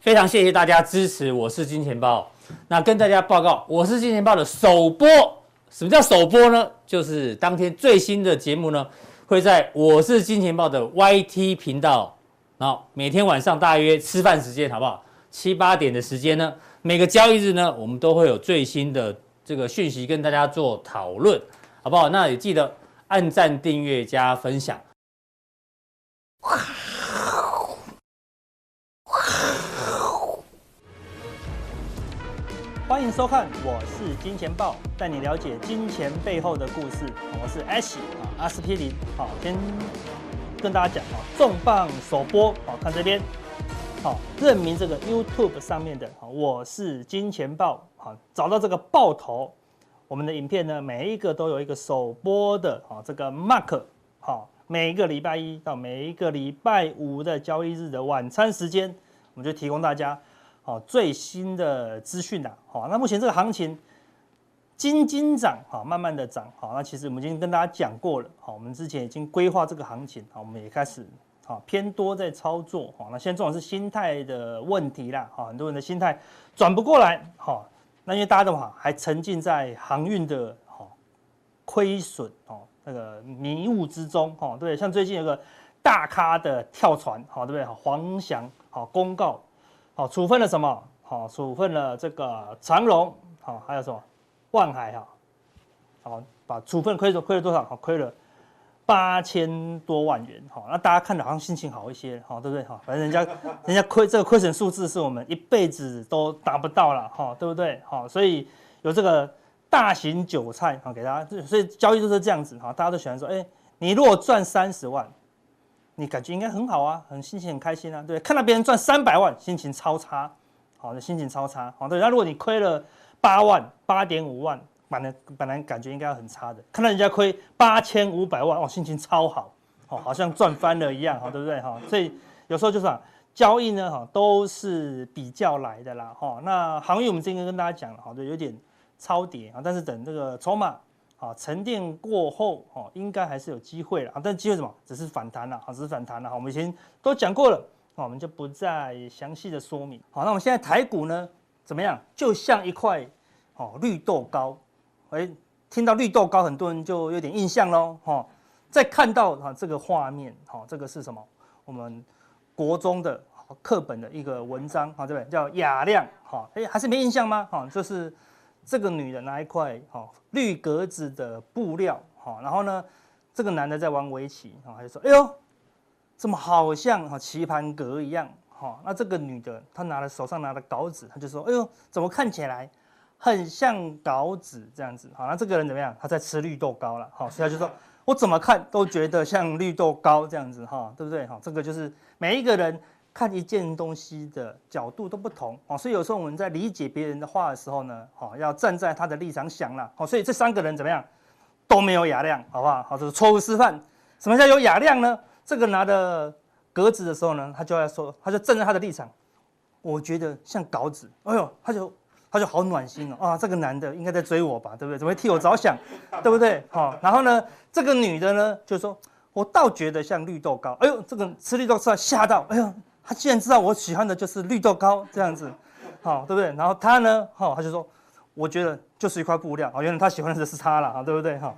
非常谢谢大家支持，我是金钱豹。那跟大家报告，我是金钱豹的首播。什么叫首播呢？就是当天最新的节目呢，会在我是金钱豹的 YT 频道，然后每天晚上大约吃饭时间，好不好？七八点的时间呢，每个交易日呢，我们都会有最新的这个讯息跟大家做讨论，好不好？那也记得按赞、订阅、加分享。欢迎收看，我是金钱豹，带你了解金钱背后的故事。我是 Ash 啊，阿司匹林。好，先跟大家讲啊，重磅首播。好，看这边，好，认明这个 YouTube 上面的，好我是金钱豹。好，找到这个豹头，我们的影片呢，每一个都有一个首播的啊，这个 Mark。好，每一个礼拜一到每一个礼拜五的交易日的晚餐时间，我们就提供大家。好，最新的资讯呐，好，那目前这个行情，金金涨，好，慢慢的涨，好，那其实我们已经跟大家讲过了，好，我们之前已经规划这个行情，好，我们也开始，好，偏多在操作，好，那现在重点是心态的问题啦，好，很多人的心态转不过来，好，那因为大家的话还沉浸在航运的，好，亏损，哦，那个迷雾之中，哦，对，像最近有个大咖的跳船，好，对不对？黄翔，好，公告。好，处分了什么？好，处分了这个长荣，好，还有什么万海哈，好，把处分亏了亏了多少？好，亏了八千多万元。好，那大家看着好像心情好一些，好，对不对？好，反正人家人家亏这个亏损数字是我们一辈子都达不到了，哈，对不对？好，所以有这个大型韭菜，好，给大家，所以交易就是这样子，哈，大家都喜欢说，哎，你如果赚三十万。你感觉应该很好啊，很心情很开心啊，对，看到别人赚三百万，心情超差，好的心情超差，好，对。那如果你亏了八万、八点五万，本来本来感觉应该很差的，看到人家亏八千五百万，哇，心情超好，好，好像赚翻了一样，好，对不对？哈，所以有时候就是啊，交易呢，哈，都是比较来的啦，哈。那行业我们之前跟大家讲了，好，对，有点超跌啊，但是等这个筹码。啊，沉淀过后，哦，应该还是有机会了啊。但机会什么？只是反弹了，啊，只是反弹了。好，我们以前都讲过了，我们就不再详细的说明。好，那我们现在台股呢，怎么样？就像一块哦绿豆糕。哎，听到绿豆糕，很多人就有点印象喽。哈，再看到哈这个画面，哈，这个是什么？我们国中的课本的一个文章，啊，对不对？叫雅量。哈，哎，还是没印象吗？哈，这是。这个女的拿一块哈绿格子的布料哈，然后呢，这个男的在玩围棋，哈，他就说：“哎呦，怎么好像哈棋盘格一样？”哈，那这个女的她拿了手上拿的稿纸，她就说：“哎呦，怎么看起来很像稿纸这样子？”好，那这个人怎么样？他在吃绿豆糕了，哈，所以他就说：“我怎么看都觉得像绿豆糕这样子，哈，对不对？哈，这个就是每一个人。”看一件东西的角度都不同哦，所以有时候我们在理解别人的话的时候呢，哦，要站在他的立场想了哦。所以这三个人怎么样都没有雅量，好不好？好，这是错误示范。什么叫有雅量呢？这个拿的格子的时候呢，他就要说，他就站在他的立场，我觉得像稿纸。哎呦，他就他就好暖心哦啊，这个男的应该在追我吧，对不对？怎么会替我着想，对不对？好，然后呢，这个女的呢，就说我倒觉得像绿豆糕。哎呦，这个吃绿豆吃到吓到，哎呦。他既然知道我喜欢的就是绿豆糕这样子，好，对不对？然后他呢，好，他就说，我觉得就是一块布料，哦，原来他喜欢的是他了，对不对？哈，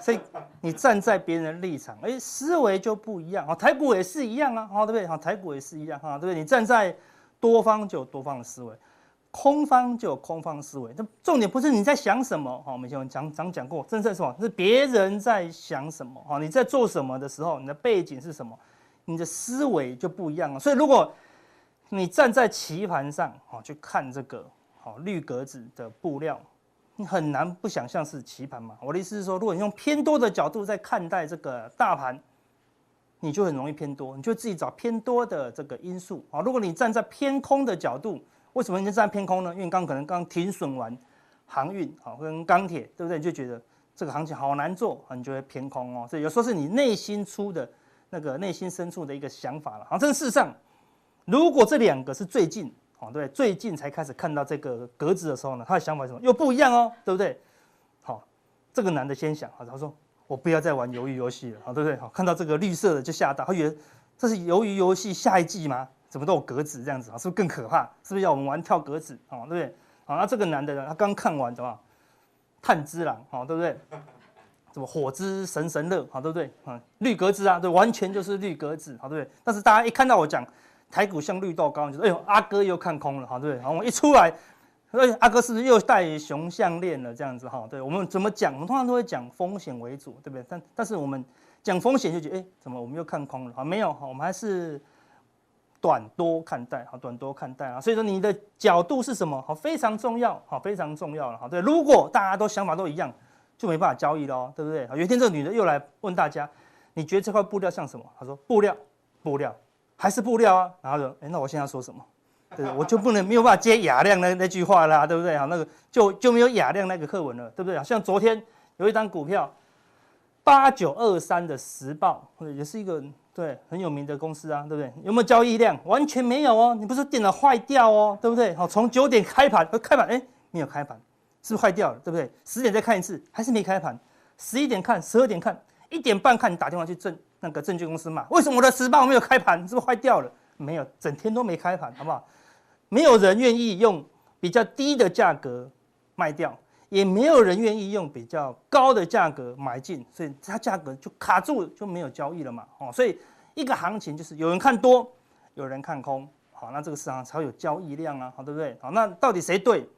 所以你站在别人的立场，哎，思维就不一样，台股也是一样啊，对不对？好，台股也是一样，哈，对不对？你站在多方就有多方的思维，空方就有空方思维。那重点不是你在想什么，哈，我们以前讲讲讲过，真正是什么？是别人在想什么，哈，你在做什么的时候，你的背景是什么？你的思维就不一样了，所以如果你站在棋盘上，哦，去看这个，哦，绿格子的布料，你很难不想象是棋盘嘛。我的意思是说，如果你用偏多的角度在看待这个大盘，你就很容易偏多，你就自己找偏多的这个因素啊。如果你站在偏空的角度，为什么你就站在偏空呢？因为刚可能刚停损完航运啊跟钢铁，对不对？你就觉得这个行情好难做，你就会偏空哦。所以有时候是你内心出的。那个内心深处的一个想法了，好，这事实上，如果这两个是最近，哦，对，最近才开始看到这个格子的时候呢，他的想法是什么？又不一样哦，对不对？好，这个男的先想，好，他说我不要再玩鱿鱼游戏了，好，对不对？好，看到这个绿色的就吓到，他以为这是鱿鱼游戏下一季吗？怎么都有格子这样子啊？是不是更可怕？是不是要我们玩跳格子啊？对不对？好，那这个男的呢，他刚看完怎么？炭治郎啊，对不对？什么火之神神乐好，对不对？啊，绿格子啊，对，完全就是绿格子，好，对不对？但是大家一看到我讲台股像绿豆糕，就说哎呦，阿哥又看空了，好，对不对？然后我一出来，哎，阿哥是不是又戴熊项链了？这样子哈，对，我们怎么讲？我们通常都会讲风险为主，对不对？但但是我们讲风险就觉得，哎，怎么我们又看空了？好，没有，哈，我们还是短多看待，好，短多看待啊。所以说你的角度是什么？好，非常重要，好，非常重要了，好，对。如果大家都想法都一样。就没办法交易了哦，对不对？有一天这个女的又来问大家，你觉得这块布料像什么？她说布料，布料，还是布料啊？然后说，哎，那我现在说什么？对，我就不能没有办法接雅量那那句话啦，对不对？好，那个就就没有雅量那个课文了，对不对？像昨天有一张股票，八九二三的时报，也是一个对很有名的公司啊，对不对？有没有交易量？完全没有哦，你不是电脑坏掉哦，对不对？好，从九点开盘，开盘哎，没有开盘。是不是坏掉了，对不对？十点再看一次，还是没开盘。十一点看，十二点看，一点半看，你打电话去证那个证券公司嘛？为什么我的时报没有开盘？是不是坏掉了？没有，整天都没开盘，好不好？没有人愿意用比较低的价格卖掉，也没有人愿意用比较高的价格买进，所以它价格就卡住了，就没有交易了嘛。哦，所以一个行情就是有人看多，有人看空，好，那这个市场才会有交易量啊，好，对不对？好，那到底谁对？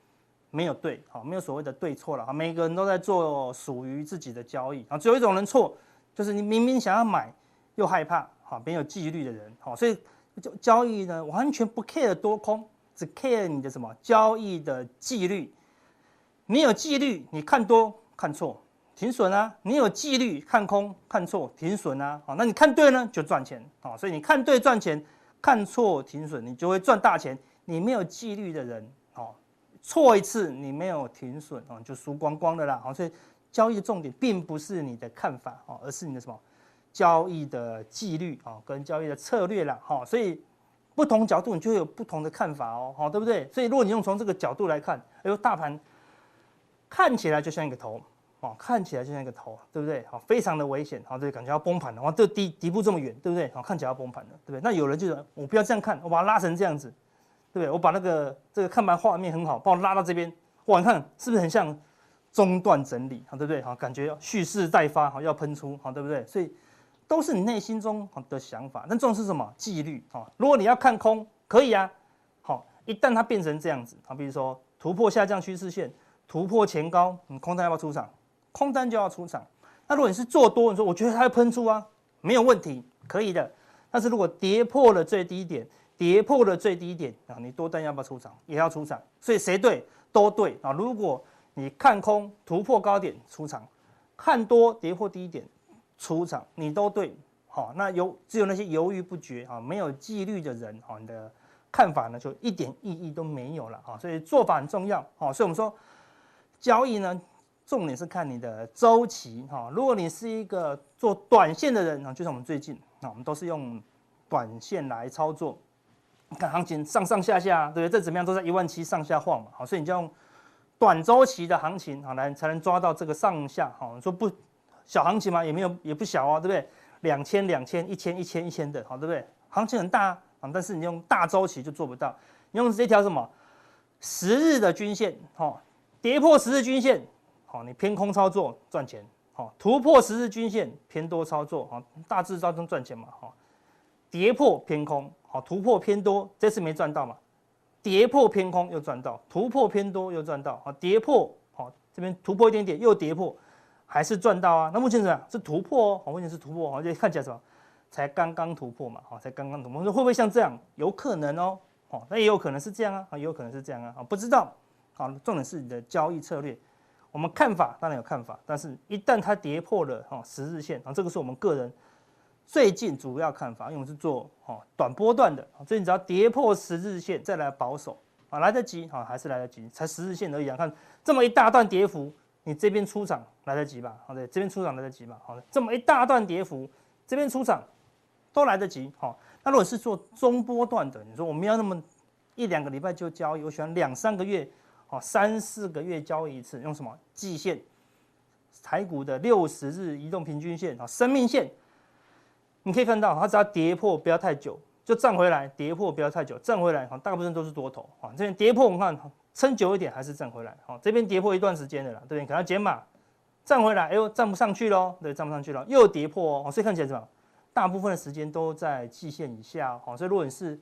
没有对，好，没有所谓的对错了，哈，每个人都在做属于自己的交易，啊，只有一种人错，就是你明明想要买，又害怕，哈，没有纪律的人，好，所以交交易呢，完全不 care 多空，只 care 你的什么交易的纪律，你有纪律，你看多看错停损啊，你有纪律看空看错停损啊，好，那你看对呢就赚钱，好，所以你看对赚钱，看错停损你就会赚大钱，你没有纪律的人。错一次你没有停损啊，就输光光的啦。好，所以交易的重点并不是你的看法啊，而是你的什么交易的纪律啊，跟交易的策略啦。好，所以不同角度你就会有不同的看法哦，好，对不对？所以如果你用从这个角度来看，哎呦，大盘看起来就像一个头哦，看起来就像一个头，对不对？好，非常的危险，好，对，感觉要崩盘了。哇，这底底部这么远，对不对？好，看起来要崩盘了，对不对？那有人就说，我不要这样看，我把它拉成这样子。对不对？我把那个这个看盘画面很好，把我拉到这边，哇，你看是不是很像中断整理？好，对不对？好，感觉蓄势待发，好，要喷出，好，对不对？所以都是你内心中的想法。但重点是什么？纪律啊！如果你要看空，可以啊。好，一旦它变成这样子，好，比如说突破下降趋势线，突破前高，你空单要不要出场？空单就要出场。那如果你是做多，你说我觉得它会喷出啊，没有问题，可以的。但是如果跌破了最低点，跌破了最低点啊，你多单要不要出场？也要出场，所以谁对都对啊。如果你看空突破高点出场，看多跌破低点出场，你都对。好，那有只有那些犹豫不决啊、没有纪律的人啊，你的看法呢就一点意义都没有了啊。所以做法很重要啊。所以我们说交易呢，重点是看你的周期哈。如果你是一个做短线的人啊，就像我们最近啊，我们都是用短线来操作。看行情上上下下，对不对？这怎么样都在一万七上下晃嘛，好，所以你就用短周期的行情好来才能抓到这个上下，好，你说不小行情嘛，也没有也不小啊，对不对？两千两千一千一千一千的，好，对不对？行情很大啊，但是你用大周期就做不到，你用这条什么十日的均线，好，跌破十日均线，好，你偏空操作赚钱，好，突破十日均线偏多操作，好，大致当中赚钱嘛，好，跌破偏空。好，突破偏多，这次没赚到嘛？跌破偏空又赚到，突破偏多又赚到，好，跌破，好，这边突破一点点又跌破，还是赚到啊？那目前怎样？是突破哦，好，目前是突破，好，就看起来什么？才刚刚突破嘛，好，才刚刚突破，说会不会像这样？有可能哦，好，那也有可能是这样啊，也有可能是这样啊，好不知道，好，重点是你的交易策略。我们看法当然有看法，但是一旦它跌破了哈十日线，啊，这个是我们个人。最近主要看法，因为我是做哦短波段的，所以你只要跌破十日线再来保守啊，来得及啊，还是来得及，才十日线而已啊。看这么一大段跌幅，你这边出场来得及吧？好的，这边出场来得及吧？好的，这么一大段跌幅，这边出场都来得及。好，那如果是做中波段的，你说我们要那么一两个礼拜就交易，我喜欢两三个月，哦，三四个月交易一次，用什么季线？台股的六十日移动平均线啊，生命线。你可以看到，它只要跌破不要太久，就站回来，跌破不要太久，站回来，大部分都是多头啊。这边跌破，我们看撑久一点还是站回来，好，这边跌破一段时间的啦，对不对？可能减码，站回来，哎呦，站不上去喽，对，站不上去了，又跌破哦，所以看起来什么？大部分的时间都在季线以下，好，所以如果你是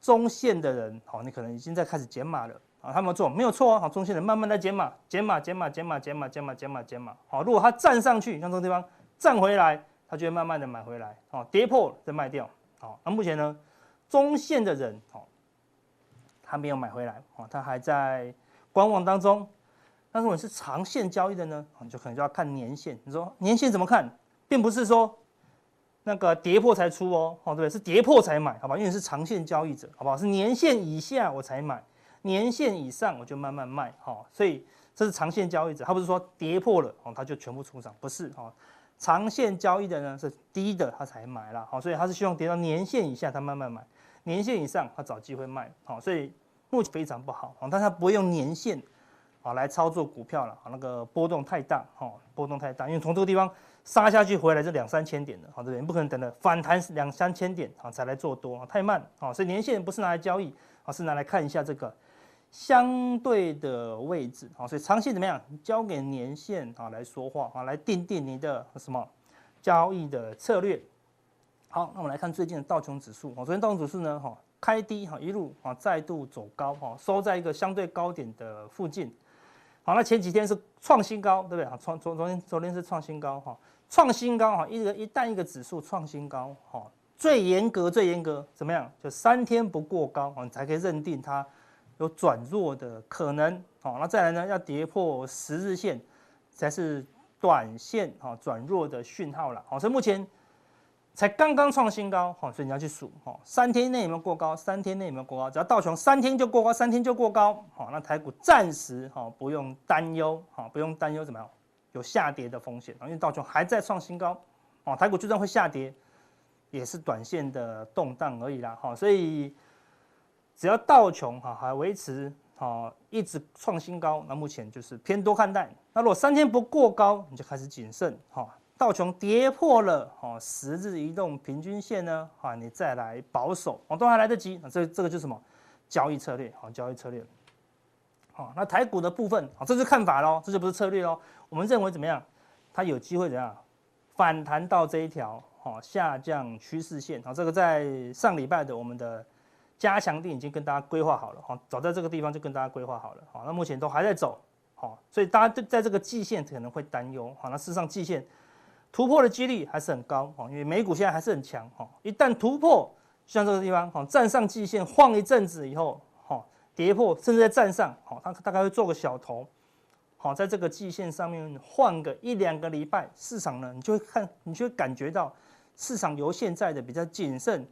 中线的人，好，你可能已经在开始减码了啊。他们做没有错啊，好，中线人慢慢在减码，减码，减码，减码，减码，减码，减码，减码，好，如果它站上去，像这个地方站回来，它就会慢慢的买回来，哦，跌破再卖掉。好，那目前呢，中线的人，哦，他没有买回来，哦，他还在观望当中。但是如果是长线交易的呢，你就可能就要看年线。你说年线怎么看，并不是说那个跌破才出哦，哦，对，是跌破才买，好吧？因为是长线交易者，好不好？是年线以下我才买，年线以上我就慢慢卖，哈。所以这是长线交易者，他不是说跌破了，哦，他就全部出场，不是，哦。长线交易的呢是低的，他才买了，好，所以他是希望跌到年线以下，他慢慢买；年线以上，他找机会卖，好，所以目前非常不好，但他不会用年线，啊，来操作股票了，啊，那个波动太大，哈，波动太大，因为从这个地方杀下去回来就两三千点的，好，这边不可能等了反弹两三千点，啊，才来做多，太慢，啊，所以年线不是拿来交易，啊，是拿来看一下这个。相对的位置，好，所以长期怎么样？交给年线啊来说话啊，来定定你的什么交易的策略。好，那我们来看最近的道琼指数。哦，昨天道琼指数呢，哈，开低哈，一路啊再度走高哈，收在一个相对高点的附近。好，那前几天是创新高，对不对啊？创昨昨天昨天是创新高哈，创新高哈，一个一旦一个指数创新高哈，最严格最严格怎么样？就三天不过高啊，你才可以认定它。有转弱的可能，好，那再来呢？要跌破十日线，才是短线哈转弱的讯号了，好，所以目前才刚刚创新高，好，所以你要去数，哈，三天内有没有过高？三天内有没有过高？只要道琼三天就过高，三天就过高，好，那台股暂时哈不用担忧，哈，不用担忧怎么样？有下跌的风险，因为道琼还在创新高，哦，台股就算会下跌，也是短线的动荡而已啦，哈，所以。只要道琼哈还维持哈一直创新高，那目前就是偏多看待。那如果三天不过高，你就开始谨慎哈。道琼跌破了哈十日移动平均线呢，哈你再来保守，哦都还来得及。那这这个就是什么交易策略？好，交易策略。好，那台股的部分，好，这是看法喽，这就不是策略喽。我们认为怎么样？它有机会怎样反弹到这一条哈下降趋势线？好，这个在上礼拜的我们的。加强錠已经跟大家规划好了哈，早在这个地方就跟大家规划好了，好，那目前都还在走，好，所以大家对在这个季线可能会担忧，好，那事实上季线突破的几率还是很高，哈，因为美股现在还是很强，哈，一旦突破，像这个地方，哈，站上季线晃一阵子以后，哈，跌破甚至在站上，好，它大概会做个小头，好，在这个季线上面晃个一两个礼拜，市场呢，你就会看，你就会感觉到市场由现在的比较谨慎。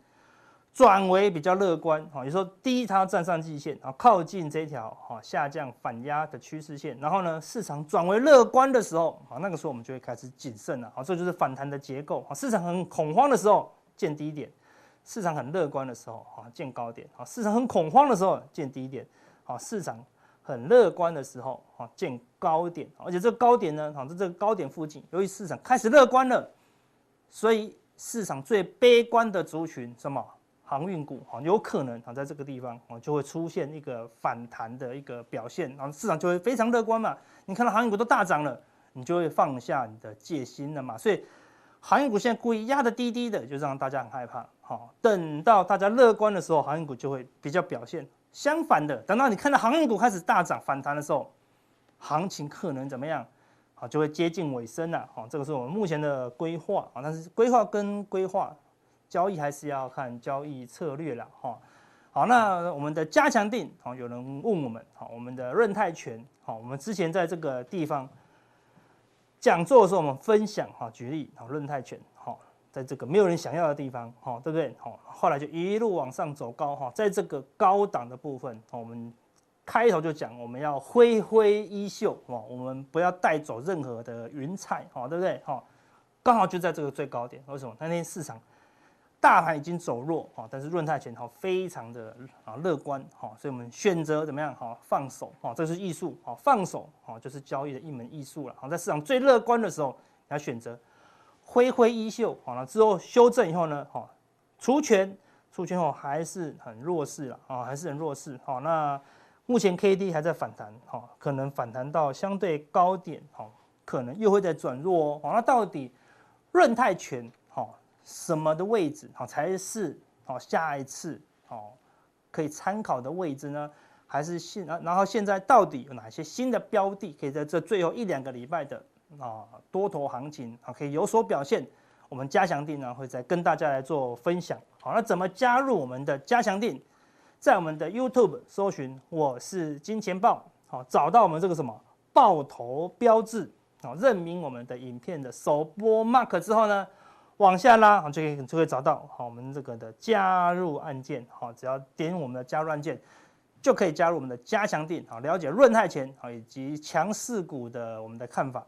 转为比较乐观，哈，有时候第一它站上季线，啊，靠近这条哈下降反压的趋势线，然后呢，市场转为乐观的时候，啊，那个时候我们就会开始谨慎了，好，这就是反弹的结构，啊，市场很恐慌的时候见低点，市场很乐观的时候，啊，见高点，啊，市场很恐慌的时候见低点，啊，市场很乐观的时候，啊，见高点，而且这个高点呢，啊，在这个高点附近，由于市场开始乐观了，所以市场最悲观的族群什么？航运股哈，有可能啊，在这个地方啊，就会出现一个反弹的一个表现，然后市场就会非常乐观嘛。你看到航运股都大涨了，你就会放下你的戒心了嘛。所以航运股现在故意压得低低的，就让大家很害怕。好，等到大家乐观的时候，航运股就会比较表现。相反的，等到你看到航运股开始大涨反弹的时候，行情可能怎么样？好，就会接近尾声了。好，这个是我们目前的规划啊，但是规划跟规划。交易还是要看交易策略了哈。好，那我们的加强定，好，有人问我们，好，我们的润泰全，好，我们之前在这个地方讲座的时候，我们分享哈，举例，好，润泰全，好，在这个没有人想要的地方，好，对不对？好，后来就一路往上走高哈，在这个高档的部分，我们开头就讲，我们要挥挥衣袖，哦，我们不要带走任何的云彩，好，对不对？好，刚好就在这个最高点，为什么？那天市场。大盘已经走弱哈，但是润泰全哈非常的啊乐观哈，所以我们选择怎么样哈放手哈，这是艺术哈，放手哈就是交易的一门艺术了。好，在市场最乐观的时候，你要选择挥挥衣袖好了，之后修正以后呢哈，除权出圈后还是很弱势了啊，还是很弱势。好，那目前 K D 还在反弹，哈，可能反弹到相对高点，哈，可能又会再转弱哦。那到底润泰全，好，什么的位置，哈，才是好下一次，好可以参考的位置呢？还是现，然后现在到底有哪些新的标的，可以在这最后一两个礼拜的啊多头行情啊，可以有所表现？我们加强錠呢，会再跟大家来做分享。好，那怎么加入我们的加强錠？在我们的 YouTube 搜寻“我是金钱豹”，好，找到我们这个什么爆头标志，好，认明我们的影片的首播 mark 之后呢，往下拉，好，就可以就会找到好我们这个的加入按键，好，只要点我们的加入按键，就可以加入我们的加强店，好，了解润泰钱好以及强势股的我们的看法。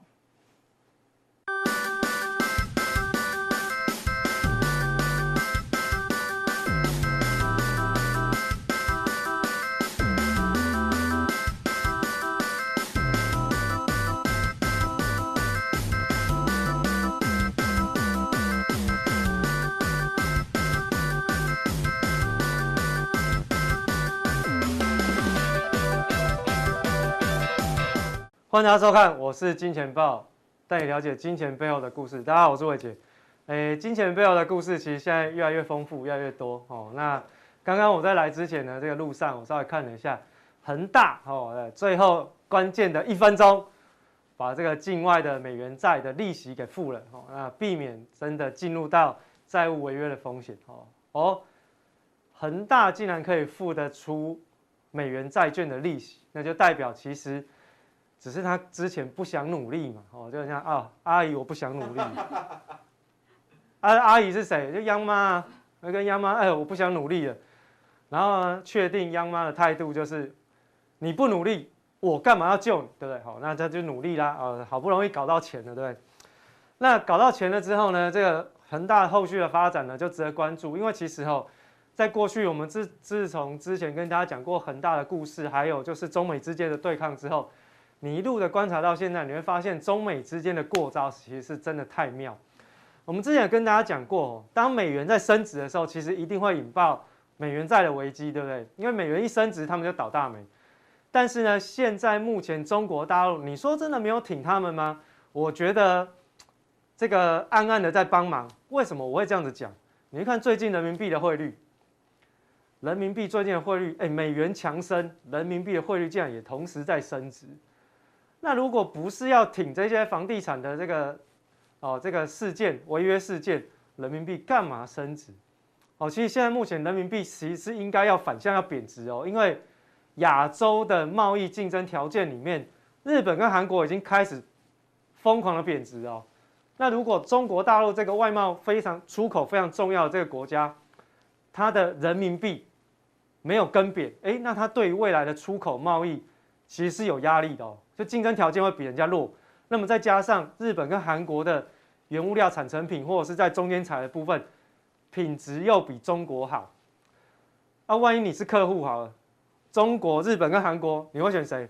欢迎大家收看，我是金钱豹，带你了解金钱背后的故事。大家好，我是伟杰。诶，金钱背后的故事其实现在越来越丰富，越来越多哦。那刚刚我在来之前呢，这个路上我稍微看了一下，恒大哦，最后关键的一分钟，把这个境外的美元债的利息给付了哦，那避免真的进入到债务违约的风险哦。哦，恒大竟然可以付得出美元债券的利息，那就代表其实。只是他之前不想努力嘛，哦，就像啊，阿姨我不想努力，啊，阿姨是谁？就央妈，那跟央妈，哎，我不想努力了，然后呢，确定央妈的态度就是，你不努力，我干嘛要救你，对不对？好，那他就努力啦，啊，好不容易搞到钱了，对不对？那搞到钱了之后呢，这个恒大后续的发展呢，就值得关注，因为其实哦，在过去我们自自从之前跟大家讲过恒大的故事，还有就是中美之间的对抗之后。你一路的观察到现在，你会发现中美之间的过招其实是真的太妙。我们之前有跟大家讲过，当美元在升值的时候，其实一定会引爆美元债的危机，对不对？因为美元一升值，他们就倒大霉。但是呢，现在目前中国大陆，你说真的没有挺他们吗？我觉得这个暗暗的在帮忙。为什么我会这样子讲？你看最近人民币的汇率，人民币最近的汇率，哎，美元强升，人民币的汇率竟然也同时在升值。那如果不是要挺这些房地产的这个哦，这个事件违约事件，人民币干嘛升值？哦，其实现在目前人民币其实是应该要反向要贬值哦，因为亚洲的贸易竞争条件里面，日本跟韩国已经开始疯狂的贬值哦。那如果中国大陆这个外贸非常出口非常重要的这个国家，它的人民币没有跟贬，诶，那它对于未来的出口贸易其实是有压力的哦。就竞争条件会比人家弱，那么再加上日本跟韩国的原物料产成品或者是在中间材的部分，品质又比中国好，啊，万一你是客户好了，中国、日本跟韩国，你会选谁？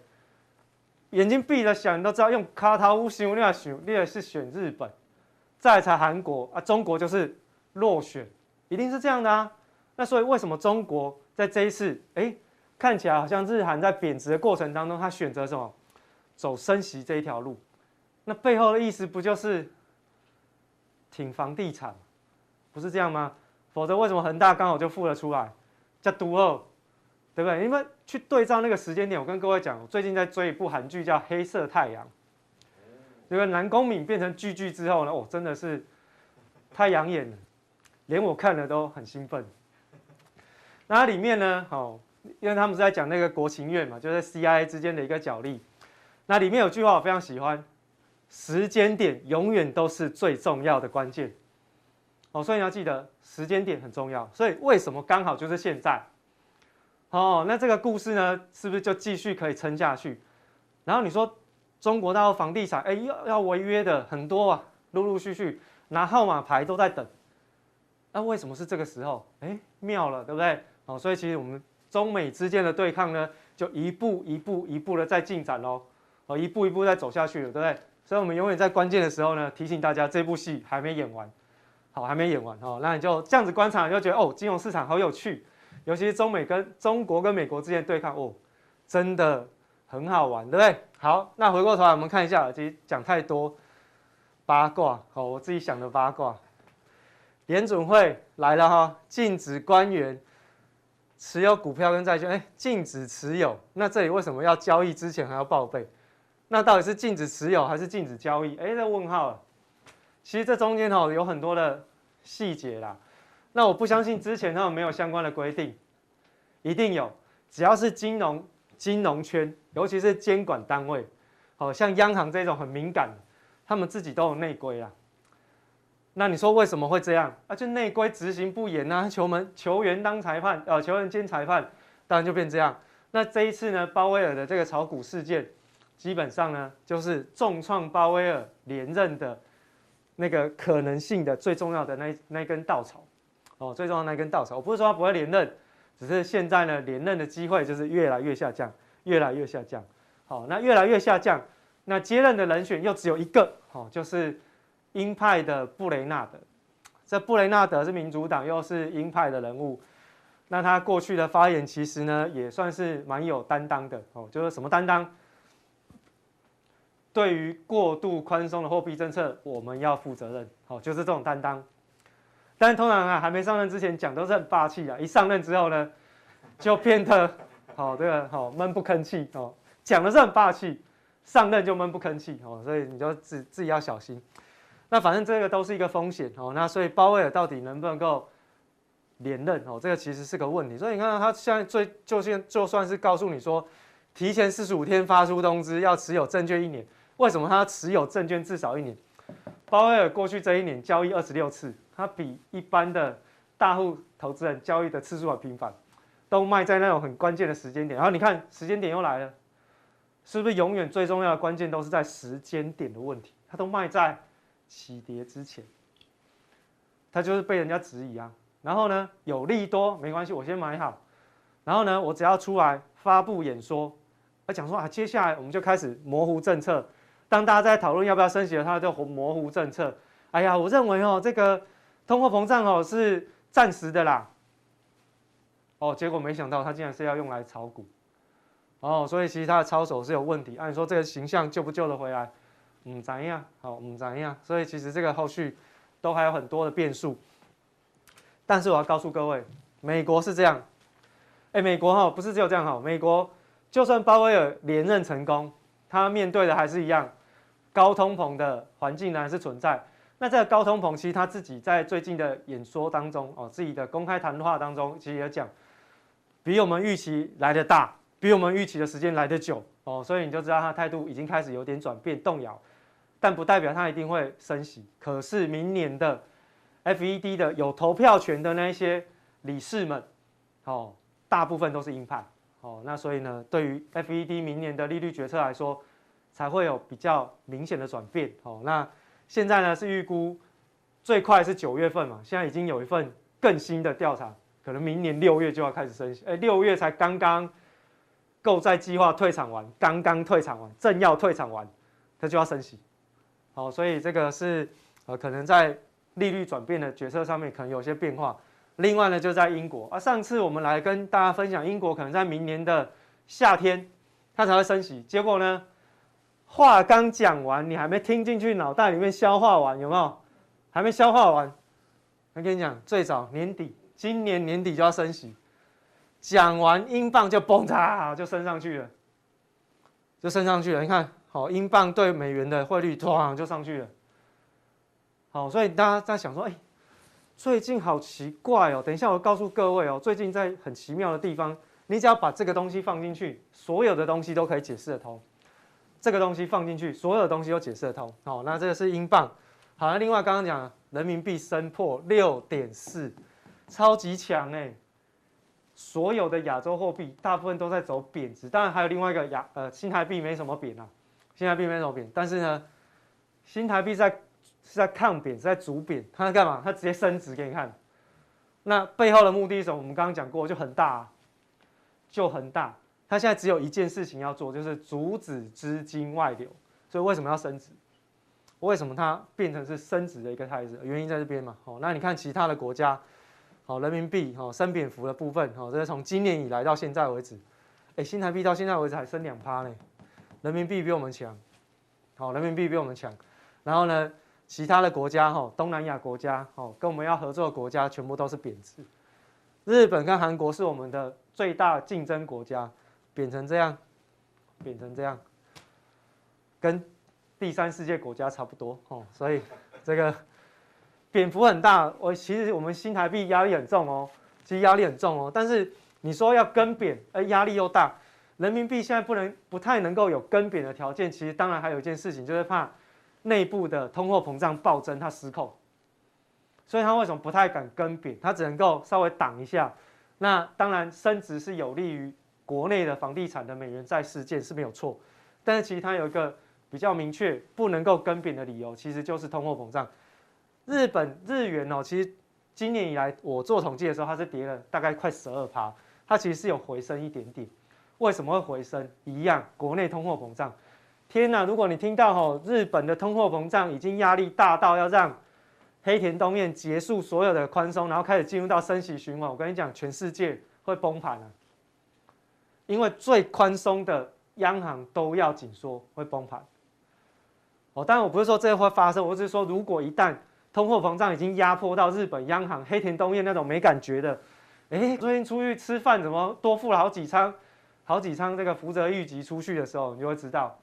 眼睛闭着想，你都知道用卡塔乌想，你也选，你也是选日本，再才韩国啊，中国就是落选，一定是这样的啊。那所以为什么中国在这一次，哎，看起来好像日韩在贬值的过程当中，他选择什么？走升息这一条路，那背后的意思不就是挺房地产，不是这样吗？否则为什么恒大刚好就付了出来，叫独二，对不对？因为去对照那个时间点，我跟各位讲，我最近在追一部韩剧叫《黑色太阳》，这个南宫珉变成巨巨之后呢，哦，真的是太养眼了，连我看了都很兴奋。那里面呢，哦，因为他们是在讲那个国情院嘛，就是 CIA 之间的一个角力。那里面有句话我非常喜欢，时间点永远都是最重要的关键。哦，所以你要记得时间点很重要。所以为什么刚好就是现在？哦，那这个故事呢，是不是就继续可以撑下去？然后你说中国大陆房地产，哎，要要违约的很多啊，陆陆续续拿号码牌都在等。那为什么是这个时候？哎，妙了，对不对？哦，所以其实我们中美之间的对抗呢，就一步一步一步的在进展喽。哦，一步一步在走下去了，对不对？所以，我们永远在关键的时候呢，提醒大家这部戏还没演完。好，还没演完哦。那你就这样子观察，你就觉得哦，金融市场好有趣，尤其是中美跟中国跟美国之间对抗哦，真的很好玩，对不对？好，那回过头来我们看一下，其实讲太多八卦，好，我自己想的八卦。联准会来了哈，禁止官员持有股票跟债券，哎，禁止持有。那这里为什么要交易之前还要报备？那到底是禁止持有还是禁止交易？哎，这问号了。其实这中间哈有很多的细节啦。那我不相信之前他们没有相关的规定，一定有。只要是金融金融圈，尤其是监管单位，好像央行这种很敏感，他们自己都有内规啦。那你说为什么会这样？啊，就内规执行不严啊，球门球员当裁判，呃，球员兼裁判，当然就变这样。那这一次呢，鲍威尔的这个炒股事件，基本上呢，就是重创鲍威尔连任的那个可能性的最重要的那那根稻草，哦，最重要的那根稻草。我不是说他不会连任，只是现在呢，连任的机会就是越来越下降，越来越下降。好，那越来越下降，那接任的人选又只有一个，哦，就是。鹰派的布雷纳德，这布雷纳德是民主党，又是鹰派的人物。那他过去的发言其实呢，也算是蛮有担当的哦。就是什么担当？对于过度宽松的货币政策，我们要负责任。哦，就是这种担当。但通常啊，还没上任之前讲都是很霸气啊，一上任之后呢，就变得好这个好闷不吭气哦。讲的是很霸气，上任就闷不吭气哦，所以你就自自己要小心。那反正这个都是一个风险哦，那所以鲍威尔到底能不能够连任哦？这个其实是个问题。所以你看他现在最就算就算是告诉你说，提前四十五天发出通知要持有证券一年，为什么他持有证券至少一年？鲍威尔过去这一年交易二十六次，他比一般的大户投资人交易的次数还频繁，都卖在那种很关键的时间点。然后你看时间点又来了，是不是永远最重要的关键都是在时间点的问题？他都卖在。起跌之前，他就是被人家质疑啊。然后呢，有利多没关系，我先买好。然后呢，我只要出来发布演说，他讲说啊，接下来我们就开始模糊政策。当大家在讨论要不要升息了，他就模糊政策。哎呀，我认为哦，这个通货膨胀哦是暂时的啦。哦，结果没想到他竟然是要用来炒股。哦，所以其实他的操守是有问题。按说这个形象救不救得回来？嗯，怎样？好，嗯，怎样？所以其实这个后续都还有很多的变数。但是我要告诉各位，美国是这样。哎，美国哈不是只有这样哈，美国就算鲍威尔连任成功，他面对的还是一样高通膨的环境呢，还是存在。那这个高通膨，其实他自己在最近的演说当中哦，自己的公开谈话当中，其实也讲，比我们预期来得大，比我们预期的时间来得久哦，所以你就知道他态度已经开始有点转变，动摇。但不代表他一定会升息。可是明年的 FED 的有投票权的那一些理事们，哦，大部分都是鹰派，哦，那所以呢，对于 FED 明年的利率决策来说，才会有比较明显的转变，哦，那现在呢是预估最快是九月份嘛，现在已经有一份更新的调查，可能明年六月就要开始升息，哎，六月才刚刚购债计划退场完，刚刚退场完，正要退场完，他就要升息。好，所以这个是呃，可能在利率转变的决策上面可能有些变化。另外呢，就在英国啊，上次我们来跟大家分享，英国可能在明年的夏天它才会升息。结果呢，话刚讲完，你还没听进去，脑袋里面消化完，有没有？还没消化完，我跟你讲，最早年底，今年年底就要升息。讲完，英镑就嘣嚓就升上去了，就升上去了。你看。好，英镑对美元的汇率突就上去了。好，所以大家在想说，哎，最近好奇怪哦。等一下我告诉各位哦，最近在很奇妙的地方，你只要把这个东西放进去，所有的东西都可以解释得通。这个东西放进去，所有的东西都解释得通。好，那这个是英镑。好，那另外刚刚讲人民币升破六点四，超级强哎。所有的亚洲货币大部分都在走贬值，当然还有另外一个亚呃新台币没什么贬啊。新台币没什么贬，但是呢，新台币在是在抗贬，在逐贬。它在干嘛？它直接升值给你看。那背后的目的是什么？我们刚刚讲过，就很大，就很大。它现在只有一件事情要做，就是阻止资金外流。所以为什么要升值？为什么它变成是升值的一个态势？原因在这边嘛。好，那你看其他的国家，好，人民币好升贬幅的部分，好，这是从今年以来到现在为止，哎，新台币到现在为止还升两趴呢，人民币比我们强，好，人民币比我们强。然后呢，其他的国家哈，东南亚国家，哦，跟我们要合作的国家全部都是贬值。日本跟韩国是我们的最大竞争国家，贬成这样，贬成这样，跟第三世界国家差不多哦。所以这个贬幅很大。我其实我们新台币压力很重哦，其实压力很重哦。但是你说要跟贬，哎，压力又大。人民币现在不能不太能够有跟贬的条件。其实当然还有一件事情，就是怕。内部的通货膨胀暴增，它失控，所以它为什么不太敢跟贬？它只能够稍微挡一下。那当然升值是有利于国内的房地产的美元债事件是没有错，但是其实它有一个比较明确不能够跟贬的理由，其实就是通货膨胀。日本日元哦，其实今年以来我做统计的时候，它是跌了大概快十二趴，它其实是有回升一点点。为什么会回升？一样，国内通货膨胀。天呐！如果你听到吼日本的通货膨胀已经压力大到要让黑田东彦结束所有的宽松，然后开始进入到升息循环，我跟你讲，全世界会崩盘了。因为最宽松的央行都要紧缩，会崩盘。哦，当然我不是说这会发生，我只是说如果一旦通货膨胀已经压迫到日本央行黑田东彦那种没感觉的，哎，最近出去吃饭怎么多付了好几餐，好几餐这个福泽諭吉出去的时候，你就会知道。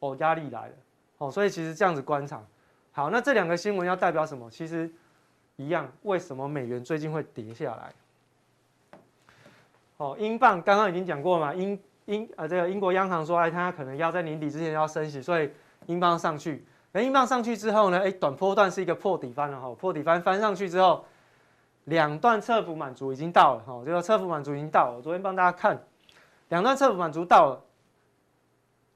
哦，压力来了，哦，所以其实这样子观察，好，那这两个新闻要代表什么？其实一样，为什么美元最近会跌下来？哦，英镑刚刚已经讲过嘛，英英呃这个英国央行说，哎，它可能要在年底之前要升息，所以英镑上去。那英镑上去之后呢，哎，短波段是一个破底翻了哈，破底翻翻上去之后，两段侧幅满足已经到了哈，这个侧幅满足已经到了，我昨天帮大家看，两段侧幅满足到了。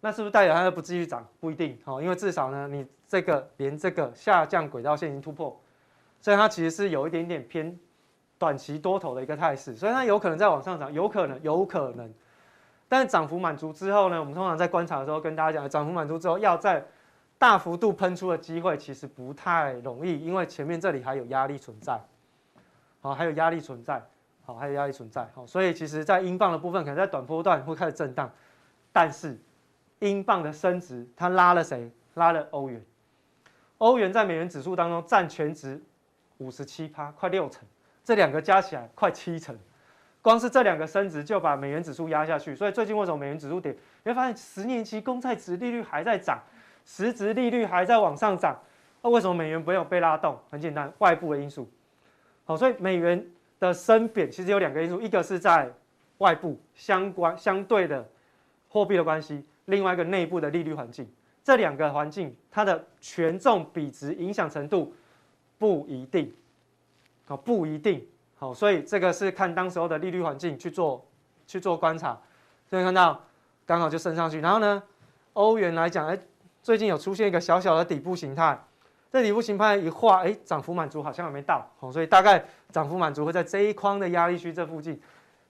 那是不是代表它就不继续涨？不一定哦，因为至少呢，你这个连这个下降轨道线已经突破，所以它其实是有一点点偏短期多头的一个态势，所以它有可能再往上涨，有可能，有可能。但是涨幅满足之后呢，我们通常在观察的时候跟大家讲，涨幅满足之后要在大幅度喷出的机会其实不太容易，因为前面这里还有压力存在，好，还有压力存在，好，还有压力存在，好，所以其实在英镑的部分可能在短波段会开始震荡，但是。英镑的升值，它拉了谁？拉了欧元。欧元在美元指数当中占全值五十七趴，快六成。这两个加起来快七成，光是这两个升值就把美元指数压下去。所以最近为什么美元指数跌？你会发现十年期公债殖利率还在涨，实质利率还在往上涨。那为什么美元不用被拉动？很简单，外部的因素。好，所以美元的升贬其实有两个因素，一个是在外部相关相对的货币的关系。另外一个内部的利率环境，这两个环境它的权重比值影响程度不一定，好，不一定。好，所以这个是看当时候的利率环境去做去做观察，所以看到刚好就升上去，然后呢，欧元来讲，哎，最近有出现一个小小的底部形态，这底部形态一画，哎，涨幅满足好像还没到，好，所以大概涨幅满足会在这一框的压力区这附近，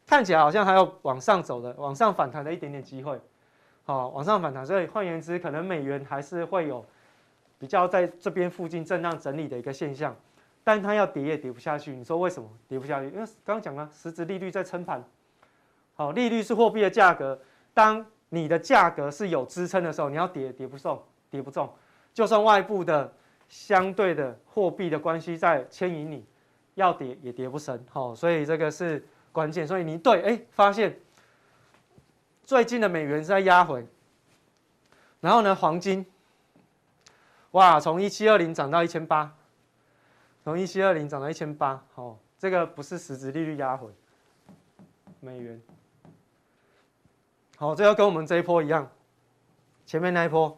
看起来好像还有往上走的、往上反弹的一点点机会。好，往上反弹，所以换言之，可能美元还是会有比较在这边附近震荡整理的一个现象，但它要跌也跌不下去。你说为什么跌不下去？因为刚刚讲了，实质利率在撑盘。好，利率是货币的价格，当你的价格是有支撑的时候，你要跌跌不动，跌不动。就算外部的相对的货币的关系在牵引你，要跌也跌不深。好，所以这个是关键。所以你对，哎，发现。最近的美元是在压回，然后呢，黄金，哇，从一七二零涨到一千八，从一七二零涨到一千八，哦，这个不是实质利率压回，美元，好，这要跟我们这一波一样，前面那一波，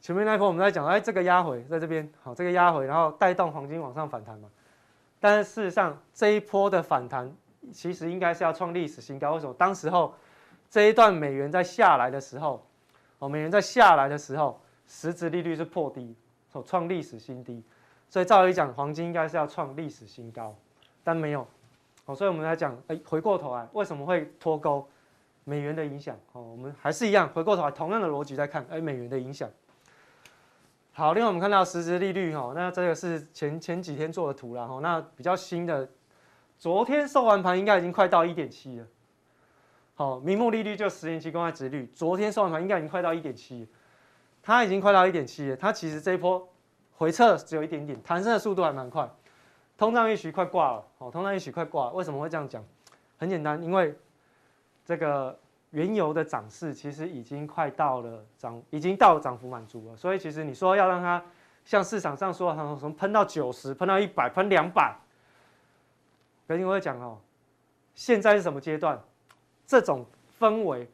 前面那一波我们在讲，哎，这个压回在这边，好，这个压回，然后带动黄金往上反弹嘛，但是事实上这一波的反弹其实应该是要创历史新高，为什么？当时候。这一段美元在下来的时候，哦，美元在下来的时候，实质利率是破低，哦，创历史新低，所以照理讲，黄金应该是要创历史新高，但没有，哦，所以我们来讲，哎，回过头来，为什么会脱钩？美元的影响，哦，我们还是一样，回过头来，同样的逻辑在看，哎，美元的影响。好，另外我们看到实质利率哈，那这个是前前几天做的图了哈，那比较新的，昨天收完盘应该已经快到一点七了。好，名目利率就十年期公债殖率，昨天收完盘应该已经快到一点七，它已经快到一点七了，它其实这一波回撤只有一点点，弹升的速度还蛮快，通胀预期快挂了，好，通胀预期快挂，为什么会这样讲？很简单，因为这个。原油的涨势其实已经快到了涨，已经到涨幅满足了。所以其实你说要让它像市场上说的，什么喷到九十、喷到一百、喷两百，跟各位讲哦，现在是什么阶段？这种氛围，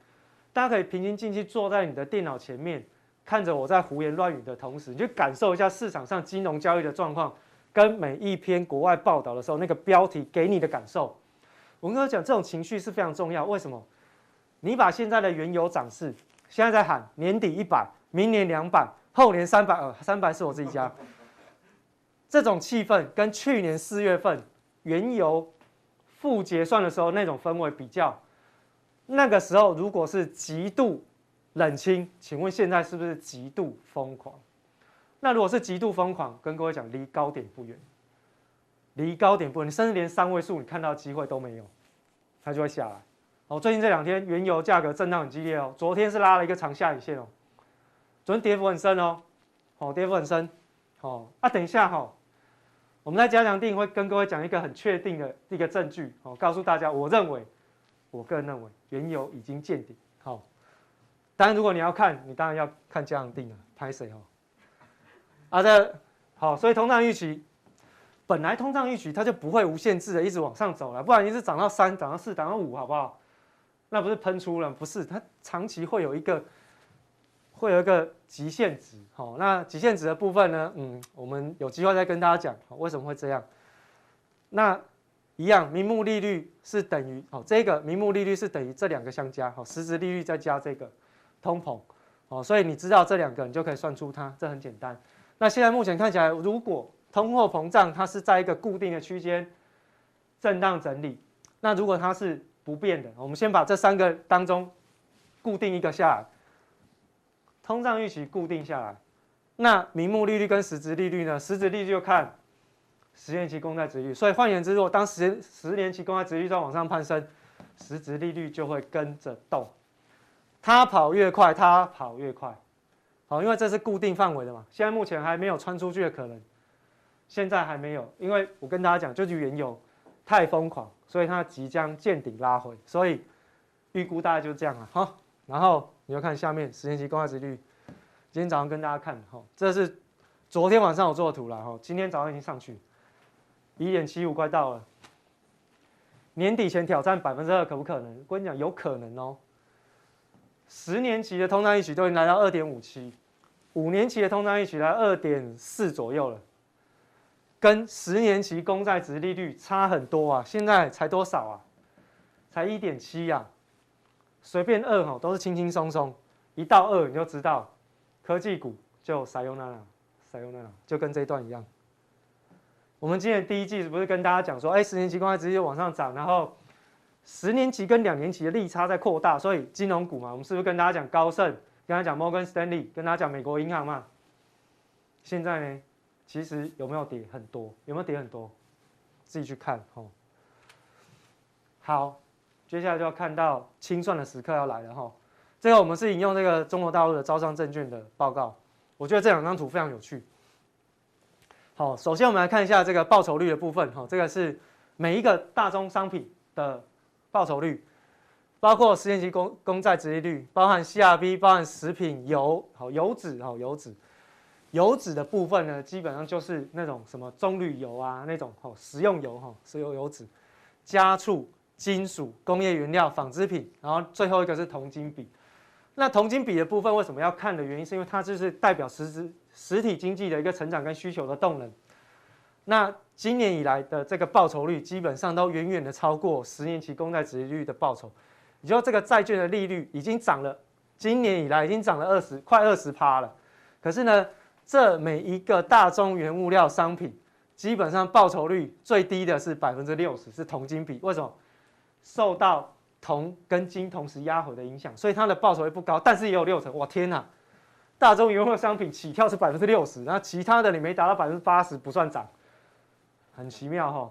大家可以平心静气坐在你的电脑前面，看着我在胡言乱语的同时，你就感受一下市场上金融交易的状况，跟每一篇国外报道的时候那个标题给你的感受。我跟各位讲，这种情绪是非常重要。为什么？你把现在的原油涨势，现在在喊年底一百，明年两百，后年三百，呃，三百是我自己加。这种气氛跟去年四月份原油负结算的时候那种氛围比较，那个时候如果是极度冷清，请问现在是不是极度疯狂？那如果是极度疯狂，跟各位讲，离高点不远，离高点不远，你甚至连三位数你看到机会都没有，它就会下来。哦，最近这两天原油价格震荡很激烈哦。昨天是拉了一个长下影线哦，昨天跌幅很深哦，好，跌幅很深。哦，啊，等一下哈，我们在加强定会跟各位讲一个很确定的一个证据哦，告诉大家，我认为，我个人认为原油已经见顶。当然如果你要看，你当然要看加强錠了，拍谁哦？啊，这好，所以通胀预期。本来通胀预期它就不会无限制的一直往上走了，不然你是涨到三、涨到四、涨到五，好不好？那不是喷出了？不是，它长期会有一个，会有一个极限值。好，那极限值的部分呢？嗯，我们有机会再跟大家讲，为什么会这样？那一样，名目利率是等于哦，这个名目利率是等于这两个相加，好，实质利率再加这个通膨，哦，所以你知道这两个，你就可以算出它，这很简单。那现在目前看起来，如果通货膨胀它是在一个固定的区间震荡整理，那如果它是不变的，我们先把这三个当中固定一个下来，通胀预期固定下来，那名目利率跟实质利率呢？实质利率就看十年期公债殖率。所以换言之，如果当十十年期公债殖率在往上攀升，实质利率就会跟着动，它跑越快，它跑越快。好，因为这是固定范围的嘛，现在目前还没有穿出去的可能，现在还没有，因为我跟大家讲，就是原油太疯狂。所以它即将见顶拉回，所以预估大概就这样了哈。然后你要看下面十年期公债殖率，今天早上跟大家看哈，这是昨天晚上我做的图了哈，今天早上已经上去一点七五快到了，年底前挑战百分之二可不可能？我跟你讲有可能哦。十年期的通胀预期都已经来到二点五七，五年期的通胀预期来二点四左右了。跟十年期公债值利率差很多啊！现在才多少啊？才一点七呀！随便二吼都是轻轻松松，一到二你就知道，科技股就撒优那拉，撒优那拉，就跟这一段一样。我们今年第一季不是跟大家讲说，哎，十年期公债直接往上涨，然后十年期跟两年期的利差在扩大，所以金融股嘛，我们是不是跟大家讲高盛，跟大家讲摩根士丹利，跟大家讲美国银行嘛？现在呢？其实有没有跌很多？有没有跌很多？自己去看哦。好，接下来就要看到清算的时刻要来了哈。这个我们是引用这个中国大陆的招商证券的报告。我觉得这两张图非常有趣。好，首先我们来看一下这个报酬率的部分哈。这个是每一个大宗商品的报酬率，包括十年期公公债殖利率，包含 CRB，包含食品油，好油脂，好油脂。油脂的部分呢，基本上就是那种什么棕榈油啊，那种哦，食用油哈，食用油脂、家畜、金属、工业原料、纺织品，然后最后一个是铜金比。那铜金比的部分为什么要看的原因，是因为它就是代表实质实体经济的一个成长跟需求的动能。那今年以来的这个报酬率，基本上都远远的超过十年期公债殖利率的报酬。也就这个债券的利率已经涨了，今年以来已经涨了二十快二十趴了。可是呢，这每一个大宗原物料商品，基本上报酬率最低的是百分之六十，是铜金比。为什么？受到铜跟金同时压回的影响，所以它的报酬率不高，但是也有六成。哇天哪！大宗原物商品起跳是百分之六十，那其他的你没达到百分之八十不算涨，很奇妙哈。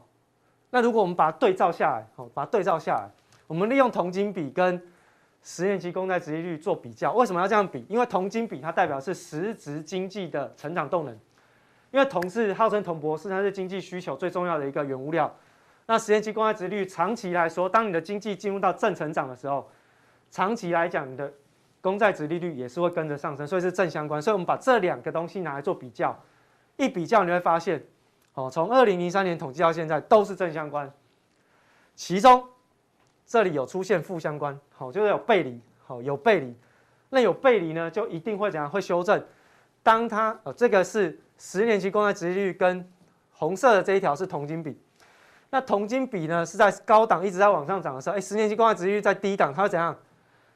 那如果我们把它对照下来，好，把它对照下来，我们利用铜金比跟十年期公债殖利率做比较，为什么要这样比？因为铜金比它代表是实质经济的成长动能，因为铜是号称铜博士，它是经济需求最重要的一个原物料。那十年期公债殖利率长期来说，当你的经济进入到正成长的时候，长期来讲你的公债殖利率也是会跟着上升，所以是正相关。所以我们把这两个东西拿来做比较，一比较你会发现，哦，从二零零三年统计到现在都是正相关，其中这里有出现负相关，好，就是有背离，好，有背离，那有背离呢，就一定会怎样？会修正。当它哦，这个是十年期公债殖利率跟红色的这一条是铜金比，那铜金比呢是在高档一直在往上涨的时候，哎，十年期公债殖利率在低档，它会怎样？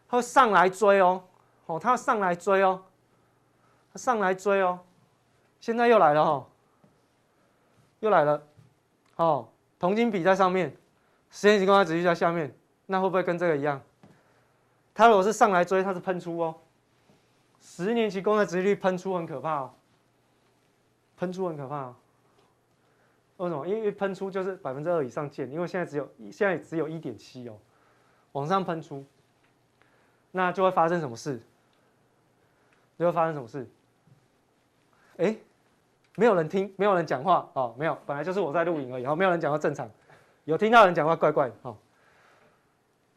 它会上来追哦，哦，它要上来追哦，它上来追哦，现在又来了哈。又来了，哦，铜金比在上面，十年期公债殖利率在下面，那会不会跟这个一样？它如果是上来追，它是喷出哦。十年期公债殖利率喷出很可怕哦，喷出很可怕哦。为什么？因为喷出就是百分之二以上见，因为现在只有现在只有一点七哦，往上喷出，那就会发生什么事？就会发生什么事？哎？没有人听，没有人讲话哦，没有，本来就是我在录影而已，没有人讲话正常，有听到人讲话怪怪哦。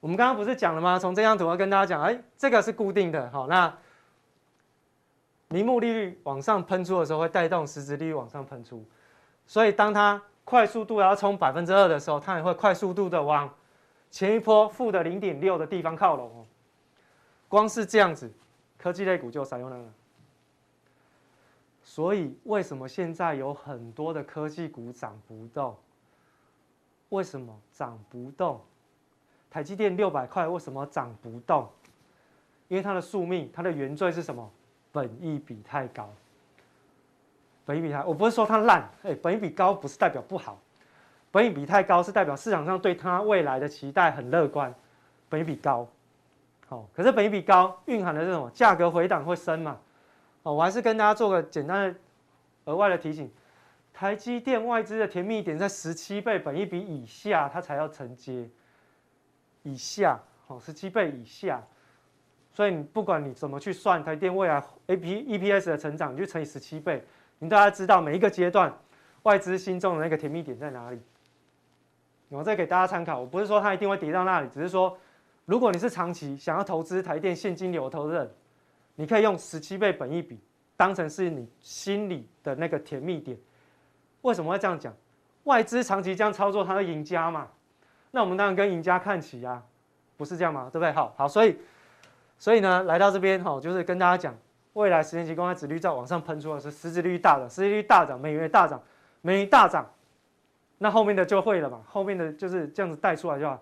我们刚刚不是讲了吗？从这张图要跟大家讲，哎，这个是固定的，好，那名目利率往上喷出的时候，会带动实质利率往上喷出，所以当它快速度要冲百分之二的时候，它也会快速度的往前一波负的零点六的地方靠拢哦。光是这样子，科技类股就采用了。所以为什么现在有很多的科技股涨不动？为什么涨不动？台积电六百块为什么涨不动？因为它的宿命，它的原罪是什么？本益比太高。本益比太，我不是说它烂，哎，本益比高不是代表不好，本益比太高是代表市场上对它未来的期待很乐观。本益比高，好，可是本益比高蕴含的是什么？价格回档会升嘛？哦，我还是跟大家做个简单的额外的提醒，台积电外资的甜蜜点在十七倍本益比以下，它才要承接。以下，哦，十七倍以下，所以你不管你怎么去算台电未来 A P E P S 的成长，你就乘以十七倍，你大家知道每一个阶段外资心中的那个甜蜜点在哪里。我再给大家参考，我不是说它一定会跌到那里，只是说如果你是长期想要投资台电现金流投资人。你可以用十七倍本益比当成是你心里的那个甜蜜点。为什么会这样讲？外资长期这样操作，它是赢家嘛？那我们当然跟赢家看齐啊，不是这样吗？对不对？好，好，所以，所以呢，来到这边哈，就是跟大家讲，未来十年期公开殖率在往上喷出的是实质率大涨，实质率大涨，美元大涨，美元大涨，那后面的就会了嘛？后面的就是这样子带出来就好。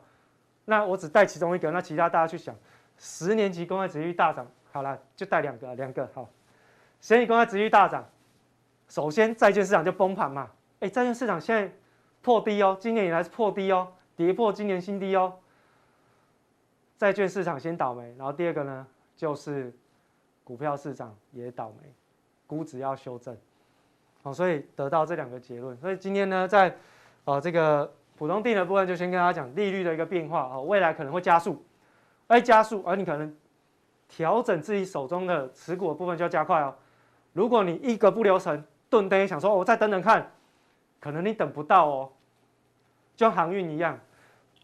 那我只带其中一个，那其他大家去想，十年期公开殖率大涨。好了，就带两个，两个好。十年期公债殖率大涨，首先债券市场就崩盘嘛。哎，债券市场现在破低哦，今年以来是破低哦，跌破今年新低哦。债券市场先倒霉，然后第二个呢，就是股票市场也倒霉，估值要修正。好，所以得到这两个结论。所以今天呢，在呃这个普通定的部分，就先跟大家讲利率的一个变化哦，未来可能会加速，哎，加速，而你可能。调整自己手中的持股的部分就要加快哦。如果你一个不留神，顿呆想说，我再等等看，可能你等不到哦。就像航运一样，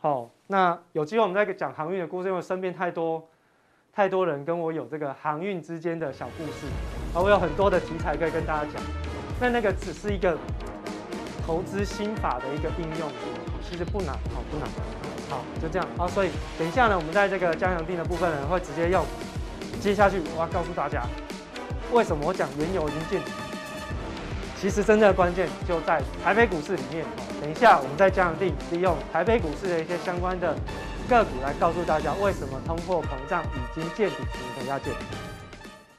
好，那有机会我们再讲航运的故事，因为身边太多太多人跟我有这个航运之间的小故事，啊，我有很多的题材可以跟大家讲。那那个只是一个投资心法的一个应用，其实不难，好，不难，好，就这样，好，所以等一下呢，我们在这个加强定的部分呢，会直接用。接下去我要告诉大家，为什么我讲原油已经见底？其实真正的关键就在台北股市里面。等一下我们再加强定，利用台北股市的一些相关的个股来告诉大家，为什么通货膨胀已经见底。我们等一下见。